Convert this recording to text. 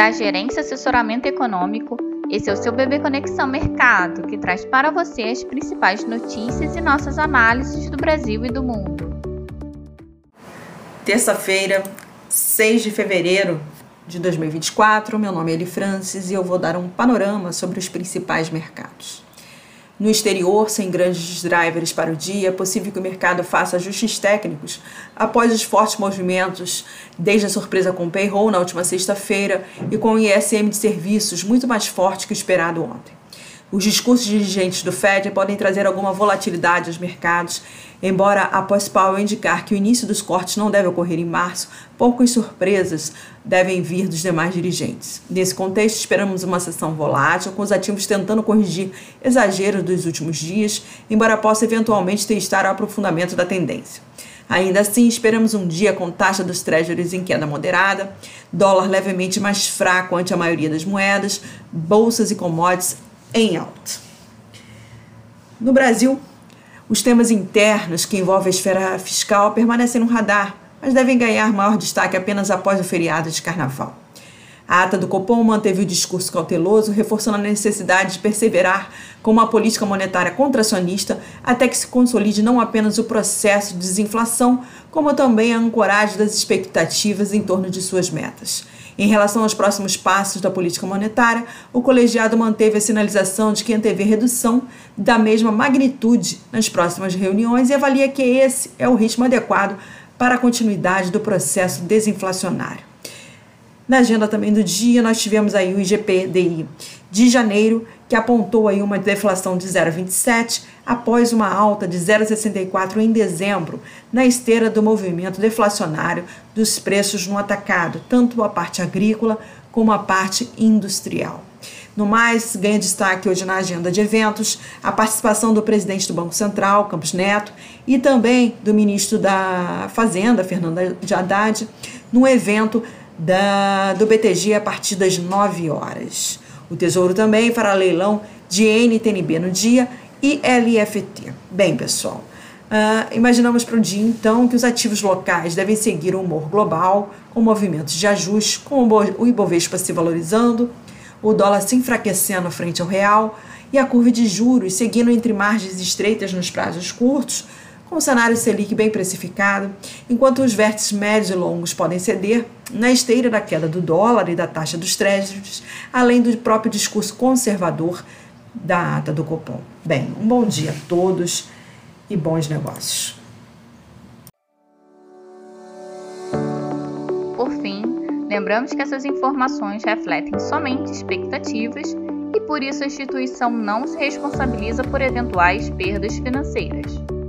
da Gerência Assessoramento Econômico. Esse é o seu Bebê Conexão Mercado, que traz para você as principais notícias e nossas análises do Brasil e do mundo. Terça-feira, 6 de fevereiro de 2024. Meu nome é Eli Francis e eu vou dar um panorama sobre os principais mercados. No exterior, sem grandes drivers para o dia, é possível que o mercado faça ajustes técnicos após os fortes movimentos, desde a surpresa com o payroll na última sexta-feira e com o ISM de serviços muito mais forte que o esperado ontem. Os discursos dirigentes do Fed podem trazer alguma volatilidade aos mercados, embora após Powell indicar que o início dos cortes não deve ocorrer em março, poucas surpresas devem vir dos demais dirigentes. Nesse contexto, esperamos uma sessão volátil, com os ativos tentando corrigir exageros dos últimos dias, embora possa eventualmente testar o aprofundamento da tendência. Ainda assim, esperamos um dia com taxa dos treasuries em queda moderada, dólar levemente mais fraco ante a maioria das moedas, bolsas e commodities em alta. No Brasil, os temas internos que envolvem a esfera fiscal permanecem no radar, mas devem ganhar maior destaque apenas após o feriado de carnaval. A ata do Copom manteve o discurso cauteloso, reforçando a necessidade de perseverar com uma política monetária contracionista até que se consolide não apenas o processo de desinflação, como também a ancoragem das expectativas em torno de suas metas. Em relação aos próximos passos da política monetária, o colegiado manteve a sinalização de que antevê redução da mesma magnitude nas próximas reuniões e avalia que esse é o ritmo adequado para a continuidade do processo desinflacionário. Na agenda também do dia, nós tivemos aí o IGPDI de janeiro, que apontou aí uma deflação de 0,27 após uma alta de 0,64 em dezembro, na esteira do movimento deflacionário dos preços no atacado, tanto a parte agrícola como a parte industrial. No mais, ganha destaque hoje na agenda de eventos a participação do presidente do Banco Central, Campos Neto, e também do ministro da Fazenda, Fernando de Haddad, no evento da, do BTG a partir das 9 horas. O Tesouro também fará leilão de NTNB no dia e LFT. Bem, pessoal, uh, imaginamos para o dia então que os ativos locais devem seguir o humor global, com movimentos de ajuste, com o Ibovespa se valorizando, o dólar se enfraquecendo frente ao real e a curva de juros seguindo entre margens estreitas nos prazos curtos, com o cenário Selic bem precificado, enquanto os vértices médios e longos podem ceder na esteira da queda do dólar e da taxa dos treasuries, além do próprio discurso conservador da ata do Copom. Bem, um bom dia a todos e bons negócios. Por fim, lembramos que essas informações refletem somente expectativas e por isso a instituição não se responsabiliza por eventuais perdas financeiras.